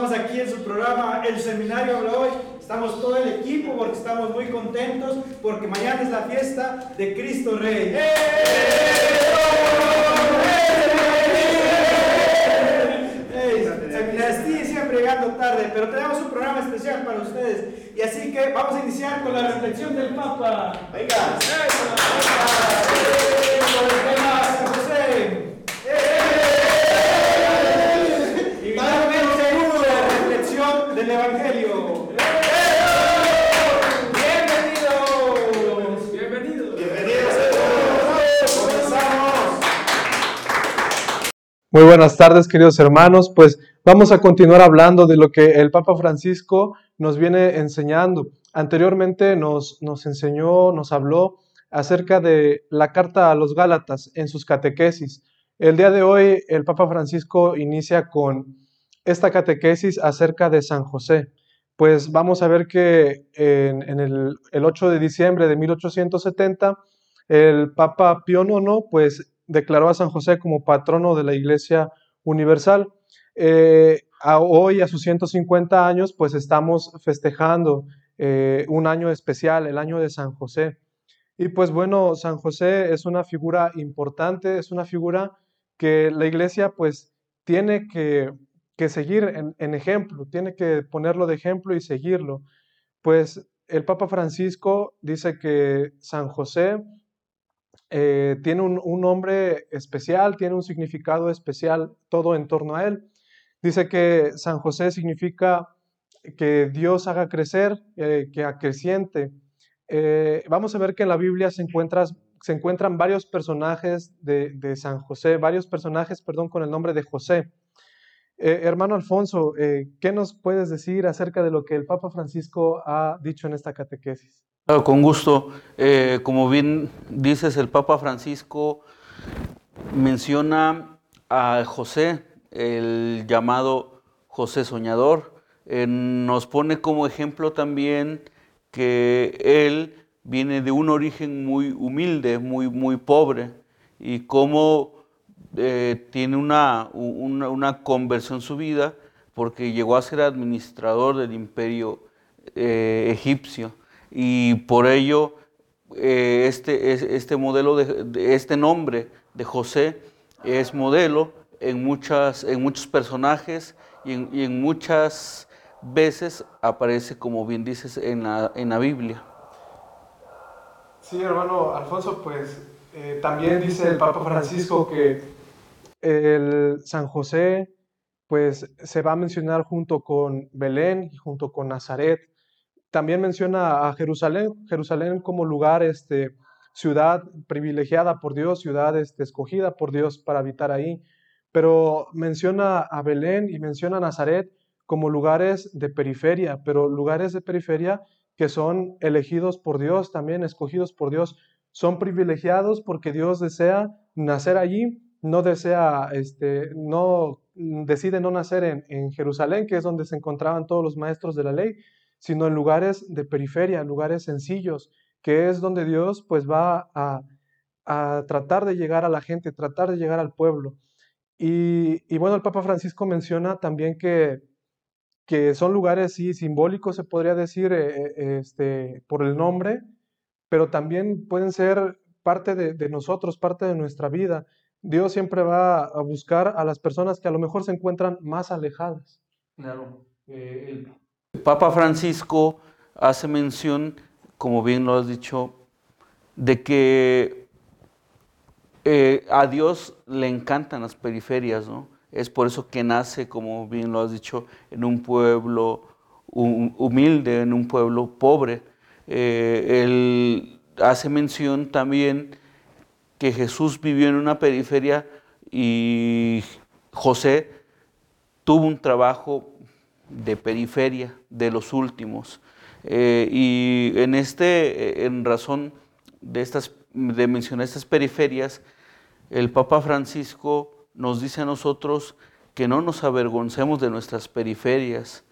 Estamos aquí en su programa El Seminario Habla Hoy. Estamos todo el equipo porque estamos muy contentos porque mañana es la fiesta de Cristo Rey. Seminaristí siempre llegando tarde, pero tenemos un programa especial para ustedes. Y así que vamos a iniciar con la reflexión del Papa. Venga. Muy buenas tardes, queridos hermanos. Pues vamos a continuar hablando de lo que el Papa Francisco nos viene enseñando. Anteriormente nos, nos enseñó, nos habló acerca de la carta a los Gálatas en sus catequesis. El día de hoy el Papa Francisco inicia con esta catequesis acerca de San José. Pues vamos a ver que en, el 8 de diciembre de 1870 el Papa Pío IX pues declaró a San José como patrono de la Iglesia Universal. Eh, hoy, a sus 150 años, pues estamos festejando eh, un año especial, el año de San José. Y pues bueno, San José es una figura importante, es una figura que la Iglesia pues tiene que, que seguir en, en ejemplo, tiene que ponerlo de ejemplo y seguirlo. Pues el Papa Francisco dice que San José eh, tiene un, un, nombre especial, tiene un significado especial, todo en torno a él. Dice que San José significa que Dios haga crecer, eh, que acreciente. Eh, vamos a ver que en la Biblia se, se encuentran varios personajes de, de, San José, varios personajes, perdón, con el nombre de José. Eh, hermano Alfonso, ¿qué nos puedes decir acerca de lo que el Papa Francisco ha dicho en esta catequesis? Con gusto. Eh, como bien dices, el Papa Francisco menciona a José, el llamado José Soñador. Eh, nos pone como ejemplo también que él viene de un origen muy humilde, muy, muy pobre, y cómo eh, tiene una, una, una, conversión su vida, porque llegó a ser administrador del imperio eh, egipcio y por ello eh, este, este modelo, de, este nombre de José es modelo en, muchas, en muchos personajes y en, muchas veces aparece, como bien dices, en la, en la Biblia. Sí, hermano Alfonso, pues también dice el Papa Francisco que el San José pues se va a mencionar junto con Belén y junto con Nazaret también menciona a Jerusalén, Jerusalén como lugar, este, ciudad privilegiada por Dios, ciudad este, escogida por Dios para habitar ahí. Pero menciona a Belén y menciona a Nazaret como lugares de periferia, pero lugares de periferia que son elegidos por Dios, también escogidos por Dios, son privilegiados porque Dios desea nacer allí, no desea, este, no decide no nacer en, en Jerusalén, que es donde se encontraban todos los maestros de la ley, sino en lugares de periferia, lugares sencillos, que es donde Dios pues va a, a tratar de llegar a la gente, tratar de llegar al pueblo. Y, y bueno, el Papa Francisco menciona también que, que son lugares, sí, simbólicos, se podría decir, eh, este, por el nombre, pero también pueden ser parte de, de, nosotros, parte de nuestra vida. Dios siempre va a buscar a las personas que a lo mejor se encuentran más alejadas. Claro. Eh, el Papa Francisco hace mención, como bien lo has dicho, de que eh, a Dios le encantan las periferias, ¿no? Es por eso que nace, como bien lo has dicho, en un pueblo humilde, en un pueblo pobre. Eh, él hace mención también que Jesús vivió en una periferia y José tuvo un trabajo de periferia, de los últimos. Eh, y en este, en razón de estas, de mencionar estas periferias, el Papa Francisco nos dice a nosotros que no nos avergoncemos de nuestras periferias,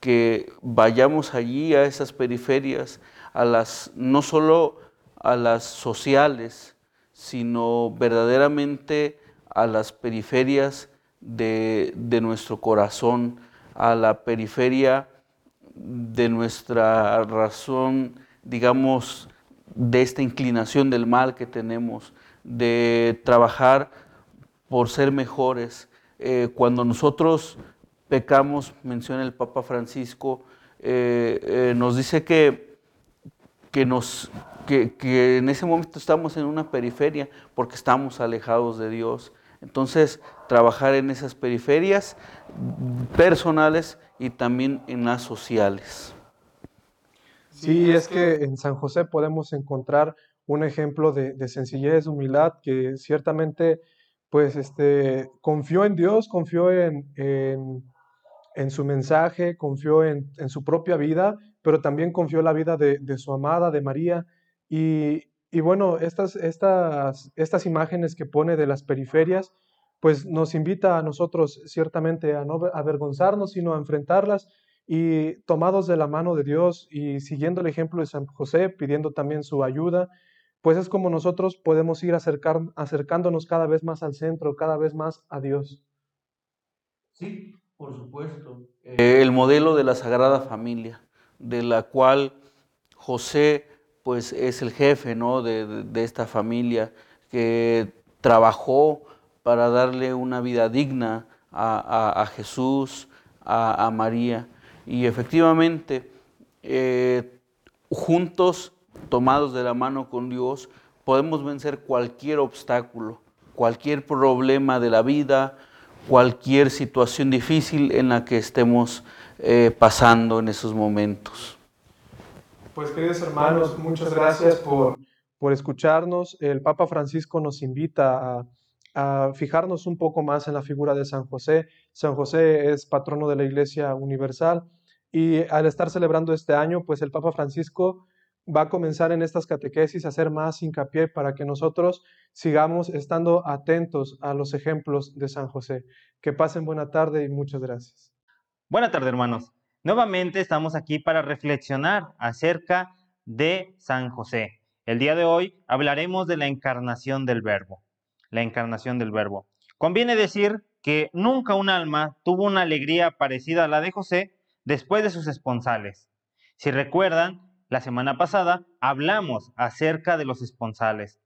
que vayamos allí a esas periferias, a las, no solo a las sociales, sino verdaderamente a las periferias de, de nuestro corazón, a la periferia de nuestra razón, digamos, de esta inclinación del mal que tenemos, de trabajar por ser mejores. Eh, cuando nosotros pecamos, menciona el Papa Francisco, eh, eh, nos dice que, que, nos, que, que en ese momento estamos en una periferia porque estamos alejados de Dios. Entonces, trabajar en esas periferias personales y también en las sociales. Sí, es que en San José podemos encontrar un ejemplo de, de sencillez, humildad, que ciertamente pues este, confió en Dios, confió en, en, en su mensaje, confió en, en, su propia vida, pero también confió la vida de, su amada, de María. Y, bueno, estas, imágenes que pone de las periferias, pues nos invita a nosotros ciertamente a no avergonzarnos, sino a enfrentarlas y tomados de la mano de Dios y siguiendo el ejemplo de San José, pidiendo también su ayuda, pues es como nosotros podemos ir acercándonos cada vez más al centro, cada vez más a Dios. Sí, por supuesto. El modelo de la Sagrada Familia, de la cual José pues es el jefe ¿no? de, de, esta familia que trabajó para darle una vida digna a, a, Jesús, a, a, María. Y efectivamente, eh, juntos tomados de la mano con Dios, podemos vencer cualquier obstáculo, cualquier problema de la vida, cualquier situación difícil en la que estemos eh, pasando en esos momentos. Pues queridos hermanos, muchas gracias por, por escucharnos. El Papa Francisco nos invita a, a, fijarnos un poco más en la figura de San José. San José es patrono de la Iglesia Universal y al estar celebrando este año, pues el Papa Francisco va a comenzar en estas catequesis a hacer más hincapié para que nosotros sigamos estando atentos a los ejemplos de San José. Que pasen buena tarde y muchas gracias. Buena tarde, hermanos. Nuevamente estamos aquí para reflexionar acerca de San José. El día de hoy hablaremos de la encarnación del Verbo. La encarnación del Verbo. Conviene decir que nunca un alma tuvo una alegría parecida a la de José después de sus esponsales. Si recuerdan, la semana pasada hablamos acerca de los esponsales.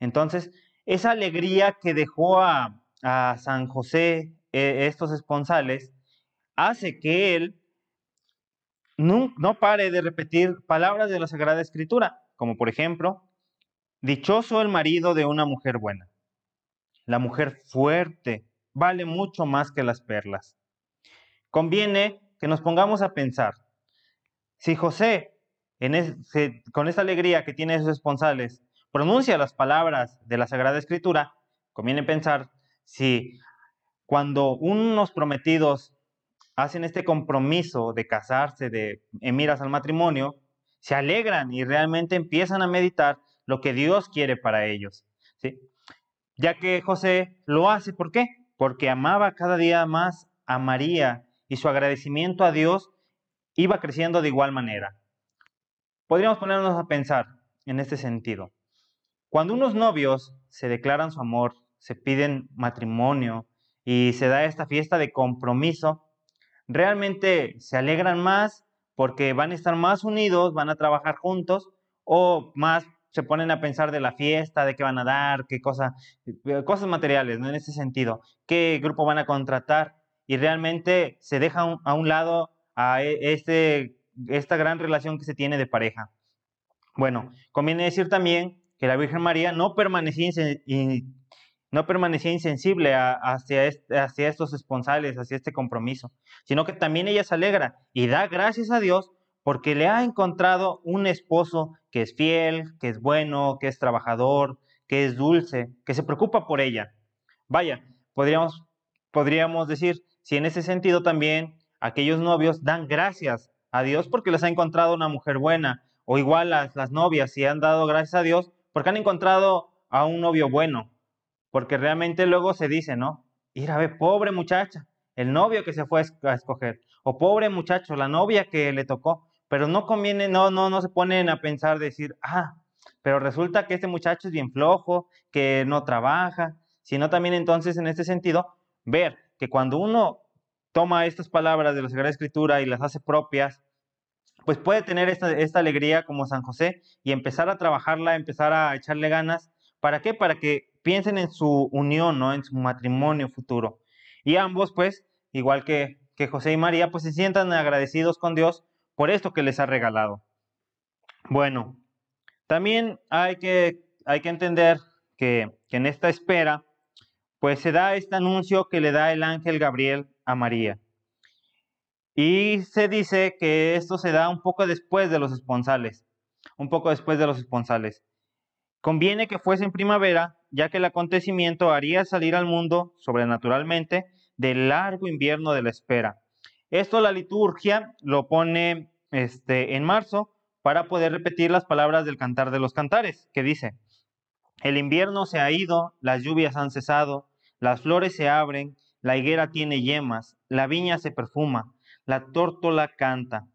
Entonces, esa alegría que dejó a, a San José eh, estos esponsales hace que él no, no pare de repetir palabras de la Sagrada Escritura, como por ejemplo, dichoso el marido de una mujer buena. La mujer fuerte vale mucho más que las perlas. Conviene que nos pongamos a pensar, si José con esa alegría que tiene esos esponsales, pronuncia las palabras de la Sagrada Escritura, conviene pensar si cuando unos prometidos hacen este compromiso de casarse, de en miras al matrimonio, se alegran y realmente empiezan a meditar lo que Dios quiere para ellos. ¿sí? Ya que José lo hace, ¿por qué? Porque amaba cada día más a María y su agradecimiento a Dios iba creciendo de igual manera. Podríamos ponernos a pensar en este sentido. Cuando unos novios se declaran su amor, se piden matrimonio y se da esta fiesta de compromiso, realmente se alegran más porque van a estar más unidos, van a trabajar juntos o más se ponen a pensar de la fiesta, de qué van a dar, qué cosa, eh, cosas materiales, ¿no? En ese sentido, qué grupo van a contratar y realmente se deja a un lado a e, este esta gran relación que se tiene de pareja. Bueno, conviene decir también que la Virgen María no permanecía, insensible hacia, hacia estos esponsales, hacia este compromiso, sino que también ella se alegra y da gracias a Dios porque le ha encontrado un esposo que es fiel, que es bueno, que es trabajador, que es dulce, que se preocupa por ella. Vaya, podríamos, podríamos decir, si en ese sentido también aquellos novios dan gracias a Dios porque les ha encontrado una mujer buena, o igual las, las novias, si han dado gracias a Dios porque han encontrado a un novio bueno, porque realmente luego se dice, ¿no? Ir a ver, pobre muchacha, el novio que se fue a escoger, o pobre muchacho, la novia que le tocó, pero no conviene, no, no, no se ponen a pensar, decir, ah, pero resulta que este muchacho es bien flojo, que no trabaja, sino también entonces en este sentido, ver que cuando uno toma estas palabras de la Sagrada Escritura y las hace propias, pues puede tener esta, alegría como San José y empezar a trabajarla, empezar a echarle ganas. ¿Para qué? Para que piensen en su unión, ¿no? En su matrimonio futuro. Y ambos, pues, igual que, que José y María, pues se sientan agradecidos con Dios por esto que les ha regalado. Bueno, también hay que, hay que entender que en esta espera, pues se da este anuncio que le da el ángel Gabriel a María. Y se dice que esto se da un poco después de los esponsales, un poco después de los esponsales. Conviene que fuese en primavera, ya que el acontecimiento haría salir al mundo, sobrenaturalmente, del largo invierno de la espera. Esto la liturgia lo pone este, en marzo para poder repetir las palabras del Cantar de los Cantares, que dice, el invierno se ha ido, las lluvias han cesado, las flores se abren, la higuera tiene yemas, la viña se perfuma, la tórtola canta.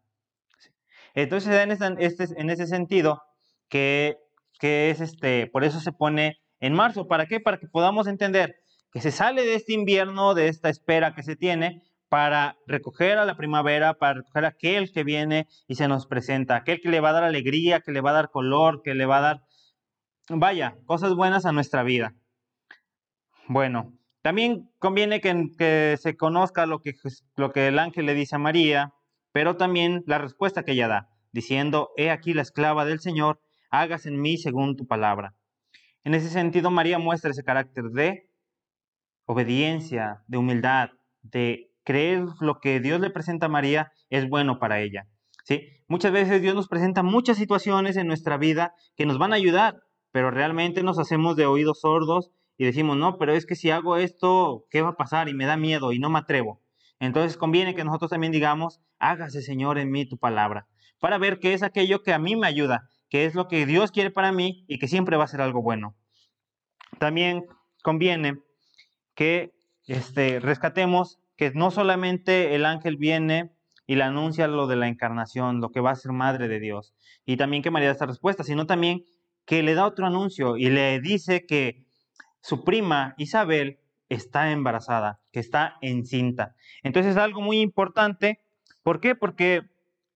Entonces en, este, en ese sentido que, que es este, por eso se pone en marzo. ¿Para qué? Para que podamos entender que se sale de este invierno, de esta espera que se tiene, para recoger a la primavera, para recoger a aquel que viene y se nos presenta, aquel que le va a dar alegría, que le va a dar color, que le va a dar, vaya, cosas buenas a nuestra vida. Bueno, también conviene que, se conozca lo que, lo que el ángel le dice a María, pero también la respuesta que ella da, diciendo, he aquí la esclava del Señor, hagas en mí según tu palabra. En ese sentido, María muestra ese carácter de obediencia, de humildad, de creer lo que Dios le presenta a María es bueno para ella. ¿sí? Muchas veces Dios nos presenta muchas situaciones en nuestra vida que nos van a ayudar, pero realmente nos hacemos de oídos sordos y decimos, no, pero es que si hago esto, ¿qué va a pasar? Y me da miedo y no me atrevo. Entonces conviene que nosotros también digamos, hágase Señor en mí tu palabra, para ver qué es aquello que a mí me ayuda, qué es lo que Dios quiere para mí y que siempre va a ser algo bueno. También conviene que este, rescatemos que no solamente el ángel viene y le anuncia lo de la encarnación, lo que va a ser madre de Dios, y también que María da esta respuesta, sino también que le da otro anuncio y le dice que su prima Isabel está embarazada, que está encinta. Entonces es algo muy importante. ¿Por qué? Porque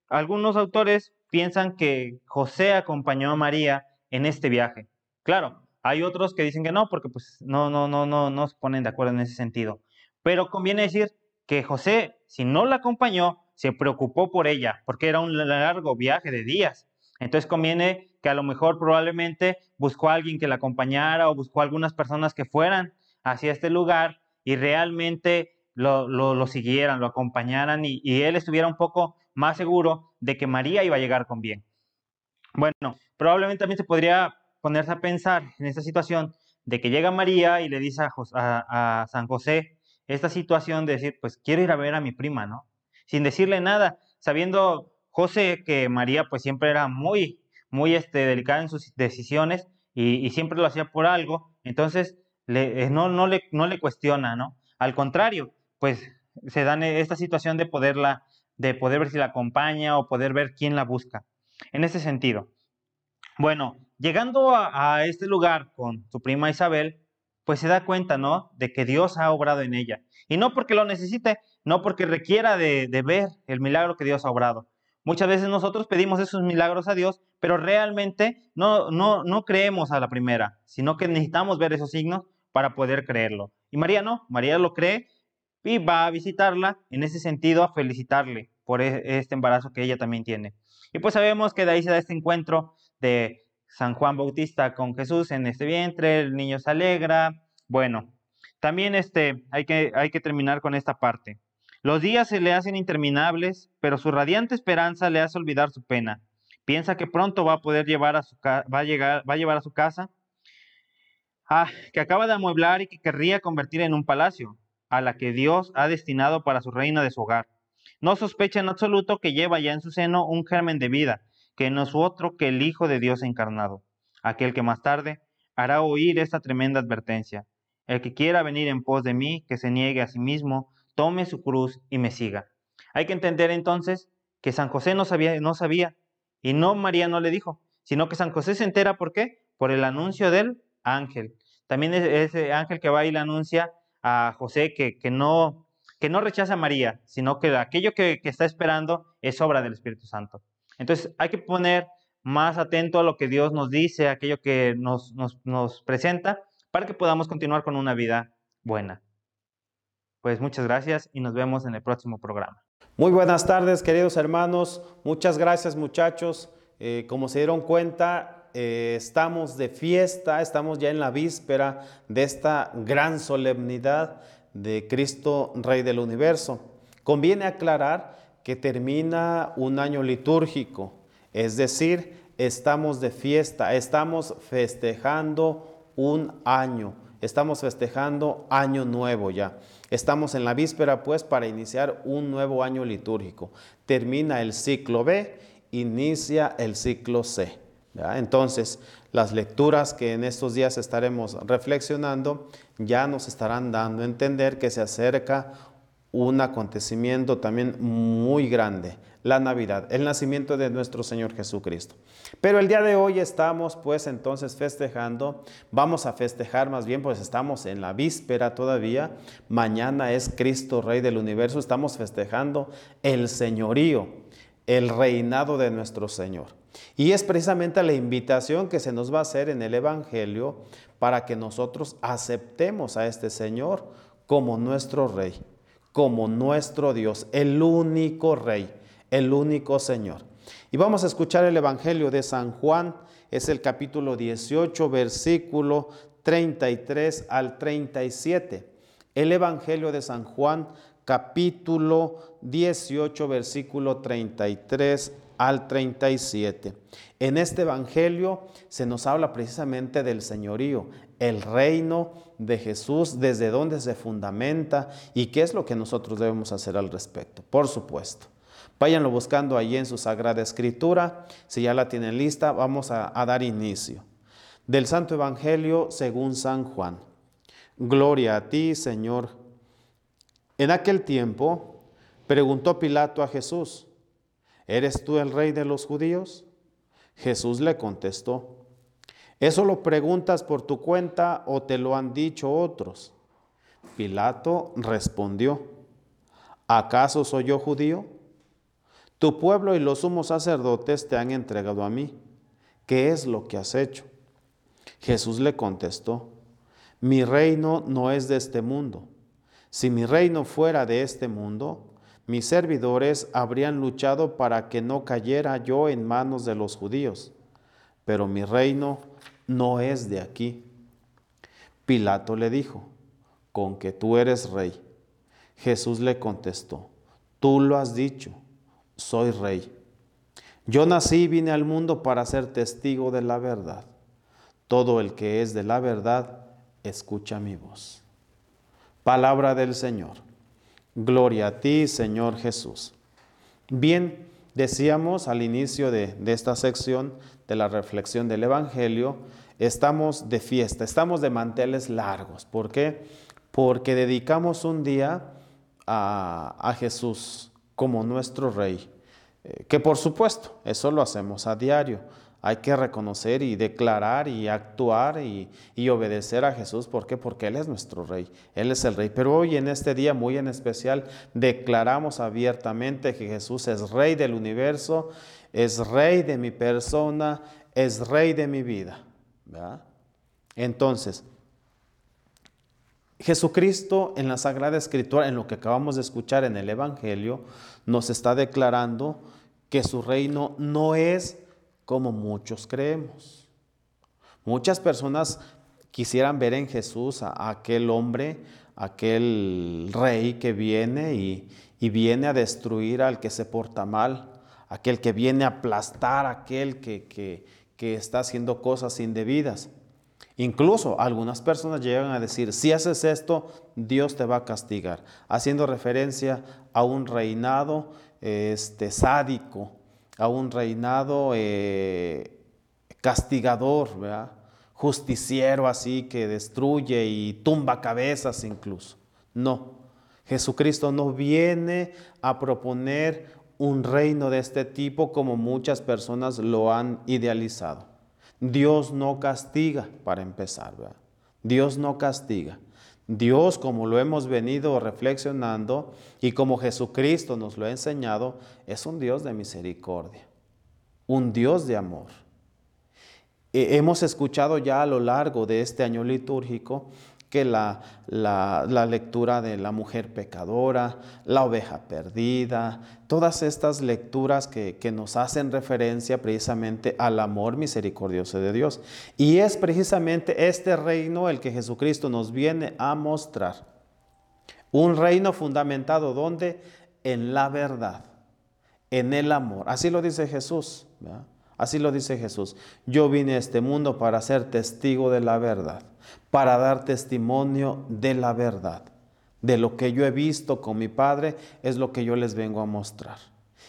algunos autores piensan que José acompañó a María en este viaje. Claro, hay otros que dicen que no, porque pues no, no, no, no, no se ponen de acuerdo en ese sentido. Pero conviene decir que José, si no la acompañó, se preocupó por ella, porque era un largo viaje de días. Entonces conviene que a lo mejor probablemente buscó a alguien que la acompañara o buscó a algunas personas que fueran hacia este lugar y realmente lo, lo, siguieran, lo acompañaran y, él estuviera un poco más seguro de que María iba a llegar con bien. Bueno, probablemente también se podría ponerse a pensar en esta situación de que llega María y le dice a, a San José esta situación de decir, pues quiero ir a ver a mi prima, ¿no? Sin decirle nada, sabiendo José que María pues siempre era muy muy este, delicada en sus decisiones y, siempre lo hacía por algo, entonces eh, no, no, le, no le cuestiona, ¿no? Al contrario, pues se dan esta situación de poderla, de poder ver si la acompaña o poder ver quién la busca. En ese sentido. Bueno, llegando a, este lugar con su prima Isabel, pues se da cuenta, ¿no? De que Dios ha obrado en ella. Y no porque lo necesite, no porque requiera de, de ver el milagro que Dios ha obrado, Muchas veces nosotros pedimos esos milagros a Dios, pero realmente no, no, no creemos a la primera, sino que necesitamos ver esos signos para poder creerlo. Y María no, María lo cree y va a visitarla en ese sentido a felicitarle por e, este embarazo que ella también tiene. Y pues sabemos que de ahí se da este encuentro de San Juan Bautista con Jesús en este vientre, el niño se alegra. Bueno, también este, hay, que, hay que terminar con esta parte. Los días se le hacen interminables, pero su radiante esperanza le hace olvidar su pena. Piensa que pronto va a poder llevar a su va a llegar, va a llevar a su casa, ah, que acaba de amueblar y que querría convertir en un palacio, a la que Dios ha destinado para su reina de su hogar. No sospecha en absoluto que lleva ya en su seno un germen de vida, que no es otro que el Hijo de Dios encarnado, aquel que más tarde hará oír esta tremenda advertencia. El que quiera venir en pos de mí, que se niegue a sí mismo, tome su cruz y me siga. Hay que entender entonces que San José no sabía, no sabía, y no María no le dijo, sino que San José se entera, ¿por qué? Por el anuncio del ángel. También es ese ángel que va y le anuncia a José que, que no, que no rechaza a María, sino que aquello que, está esperando es obra del Espíritu Santo. Entonces hay que poner más atento a lo que Dios nos dice, aquello que nos, nos presenta, para que podamos continuar con una vida buena. Pues muchas gracias y nos vemos en el próximo programa. Muy buenas tardes, queridos hermanos. Muchas gracias, muchachos. Eh, como se dieron cuenta, eh, estamos de fiesta, estamos ya en la víspera de esta gran solemnidad de Cristo, Rey del Universo. Conviene aclarar que termina un año litúrgico, es decir, estamos de fiesta, estamos festejando un año, estamos festejando año nuevo ya. Estamos en la víspera pues para iniciar un nuevo año litúrgico. Termina el ciclo B, inicia el ciclo C. Entonces, las lecturas que en estos días estaremos reflexionando ya nos estarán dando a entender que se acerca un acontecimiento también muy grande, la Navidad, el nacimiento de nuestro Señor Jesucristo. Pero el día de hoy estamos pues entonces festejando, vamos a festejar más bien pues estamos en la víspera todavía, mañana es Cristo Rey del universo, estamos festejando el señorío, el reinado de nuestro Señor. Y es precisamente la invitación que se nos va a hacer en el Evangelio para que nosotros aceptemos a este Señor como nuestro Rey como nuestro Dios, el único Rey, el único Señor. Y vamos a escuchar el Evangelio de San Juan, es el capítulo 18, versículo 33 al 37. El Evangelio de San Juan, capítulo 18, versículo 33 al 37. En este Evangelio se nos habla precisamente del señorío, el reino de Jesús, desde dónde se fundamenta y qué es lo que nosotros debemos hacer al respecto, por supuesto. Váyanlo buscando ahí en su Sagrada Escritura. Si ya la tienen lista, vamos a, a dar inicio. Del Santo Evangelio según San Juan. Gloria a ti, Señor. En aquel tiempo preguntó Pilato a Jesús, ¿eres tú el rey de los judíos? Jesús le contestó, ¿Eso lo preguntas por tu cuenta o te lo han dicho otros? Pilato respondió, ¿acaso soy yo judío? Tu pueblo y los sumos sacerdotes te han entregado a mí. ¿Qué es lo que has hecho? Jesús le contestó, mi reino no es de este mundo. Si mi reino fuera de este mundo, mis servidores habrían luchado para que no cayera yo en manos de los judíos. Pero mi reino no es de aquí. Pilato le dijo, con que tú eres rey. Jesús le contestó, tú lo has dicho, soy rey. Yo nací y vine al mundo para ser testigo de la verdad. Todo el que es de la verdad, escucha mi voz. Palabra del Señor. Gloria a ti, Señor Jesús. Bien, decíamos al inicio de, de esta sección de la reflexión del Evangelio, estamos de fiesta, estamos de manteles largos. ¿Por qué? Porque dedicamos un día a, Jesús como nuestro Rey, eh, que por supuesto, eso lo hacemos a diario. Hay que reconocer y declarar y actuar y, y, obedecer a Jesús. ¿Por qué? Porque Él es nuestro Rey. Él es el Rey. Pero hoy en este día muy en especial declaramos abiertamente que Jesús es Rey del universo es rey de mi persona, es rey de mi vida. Entonces, Jesucristo en la Sagrada Escritura, en lo que acabamos de escuchar en el Evangelio, nos está declarando que su reino no es como muchos creemos. Muchas personas quisieran ver en Jesús a, aquel hombre, aquel rey que viene y, viene a destruir al que se porta mal, aquel que viene a aplastar, aquel que, está haciendo cosas indebidas. Incluso algunas personas llegan a decir, si haces esto, Dios te va a castigar, haciendo referencia a un reinado este, sádico, a un reinado eh, castigador, justiciero así que destruye y tumba cabezas incluso. No, Jesucristo no viene a proponer un reino de este tipo como muchas personas lo han idealizado. Dios no castiga, para empezar, Dios no castiga. Dios, como lo hemos venido reflexionando y como Jesucristo nos lo ha enseñado, es un Dios de misericordia, un Dios de amor. Hemos escuchado ya a lo largo de este año litúrgico que la, la, lectura de la mujer pecadora, la oveja perdida, todas estas lecturas que, que nos hacen referencia precisamente al amor misericordioso de Dios. Y es precisamente este reino el que Jesucristo nos viene a mostrar. Un reino fundamentado donde? En la verdad, en el amor. Así lo dice Jesús. Así lo dice Jesús. Yo vine a este mundo para ser testigo de la verdad para dar testimonio de la verdad. De lo que yo he visto con mi Padre es lo que yo les vengo a mostrar.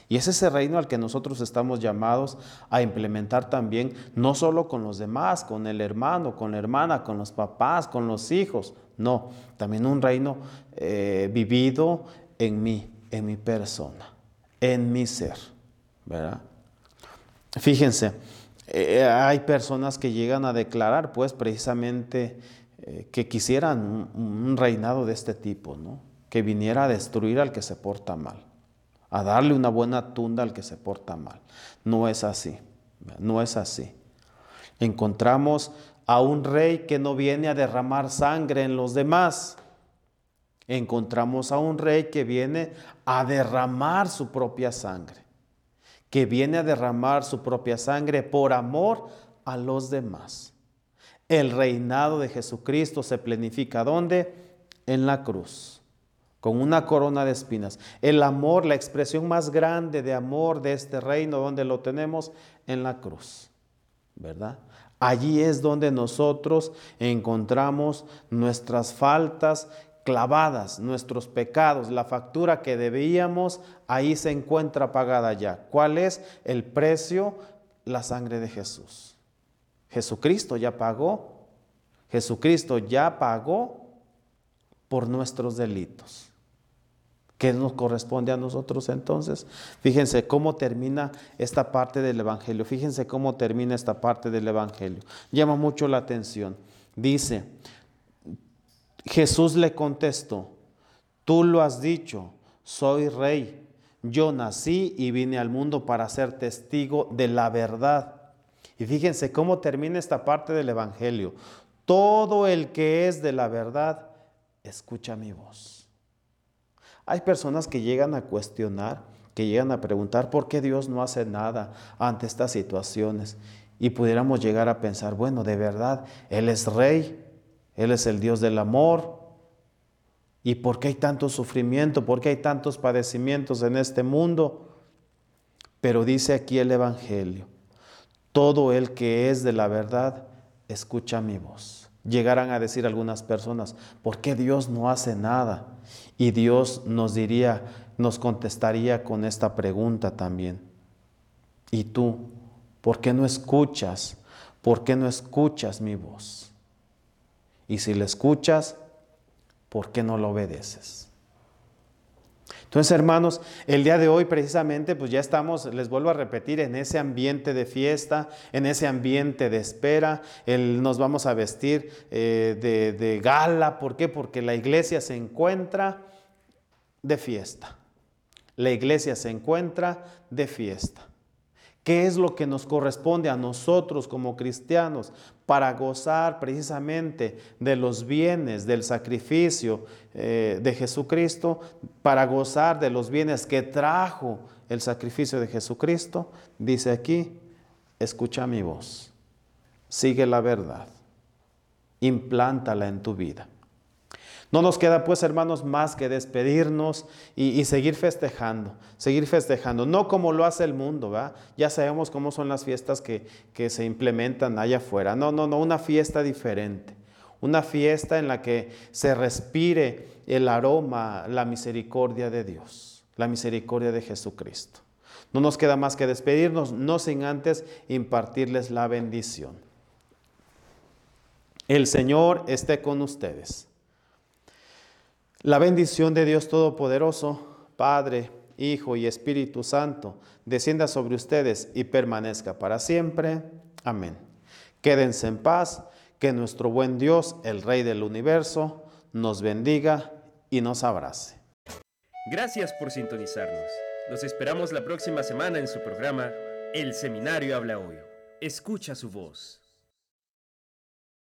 Y es ese reino al que nosotros estamos llamados a implementar también, no solo con los demás, con el hermano, con la hermana, con los papás, con los hijos, no, también un reino eh, vivido en mí, en mi persona, en mi ser, ¿verdad? Fíjense, eh, hay personas que llegan a declarar, pues, precisamente eh, que quisieran un, reinado de este tipo, ¿no? Que viniera a destruir al que se porta mal, a darle una buena tunda al que se porta mal. No es así, no es así. Encontramos a un rey que no viene a derramar sangre en los demás. Encontramos a un rey que viene a derramar su propia sangre que viene a derramar su propia sangre por amor a los demás. El reinado de Jesucristo se planifica ¿dónde? En la cruz, con una corona de espinas. El amor, la expresión más grande de amor de este reino, ¿dónde lo tenemos? En la cruz, ¿verdad? Allí es donde nosotros encontramos nuestras faltas clavadas nuestros pecados, la factura que debíamos, ahí se encuentra pagada ya. ¿Cuál es el precio? La sangre de Jesús. Jesucristo ya pagó. Jesucristo ya pagó por nuestros delitos. ¿Qué nos corresponde a nosotros entonces? Fíjense cómo termina esta parte del Evangelio. Fíjense cómo termina esta parte del Evangelio. Llama mucho la atención. Dice, Jesús le contestó, tú lo has dicho, soy rey. Yo nací y vine al mundo para ser testigo de la verdad. Y fíjense cómo termina esta parte del Evangelio. Todo el que es de la verdad, escucha mi voz. Hay personas que llegan a cuestionar, que llegan a preguntar por qué Dios no hace nada ante estas situaciones. Y pudiéramos llegar a pensar, bueno, de verdad, Él es rey, él es el Dios del amor. ¿Y por qué hay tanto sufrimiento? ¿Por qué hay tantos padecimientos en este mundo? Pero dice aquí el Evangelio, todo el que es de la verdad, escucha mi voz. Llegarán a decir algunas personas, ¿por qué Dios no hace nada? Y Dios nos diría, nos contestaría con esta pregunta también. ¿Y tú? ¿Por qué no escuchas? ¿Por qué no escuchas mi voz? Y si le escuchas, ¿por qué no lo obedeces? Entonces, hermanos, el día de hoy precisamente, pues ya estamos, les vuelvo a repetir, en ese ambiente de fiesta, en ese ambiente de espera. nos vamos a vestir eh, de, de gala. ¿Por qué? Porque la iglesia se encuentra de fiesta. La iglesia se encuentra de fiesta. ¿Qué es lo que nos corresponde a nosotros como cristianos para gozar precisamente de los bienes del sacrificio eh, de Jesucristo, para gozar de los bienes que trajo el sacrificio de Jesucristo? Dice aquí, escucha mi voz, sigue la verdad, implántala en tu vida. No nos queda pues, hermanos, más que despedirnos y, seguir festejando, seguir festejando, no como lo hace el mundo, ¿va? Ya sabemos cómo son las fiestas que, que se implementan allá afuera. No, no, no, una fiesta diferente, una fiesta en la que se respire el aroma, la misericordia de Dios, la misericordia de Jesucristo. No nos queda más que despedirnos, no sin antes impartirles la bendición. El Señor esté con ustedes. La bendición de Dios Todopoderoso, Padre, Hijo y Espíritu Santo, descienda sobre ustedes y permanezca para siempre. Amén. Quédense en paz, que nuestro buen Dios, el Rey del universo, nos bendiga y nos abrace. Gracias por sintonizarnos. Los esperamos la próxima semana en su programa El Seminario Habla Hoy. Escucha su voz.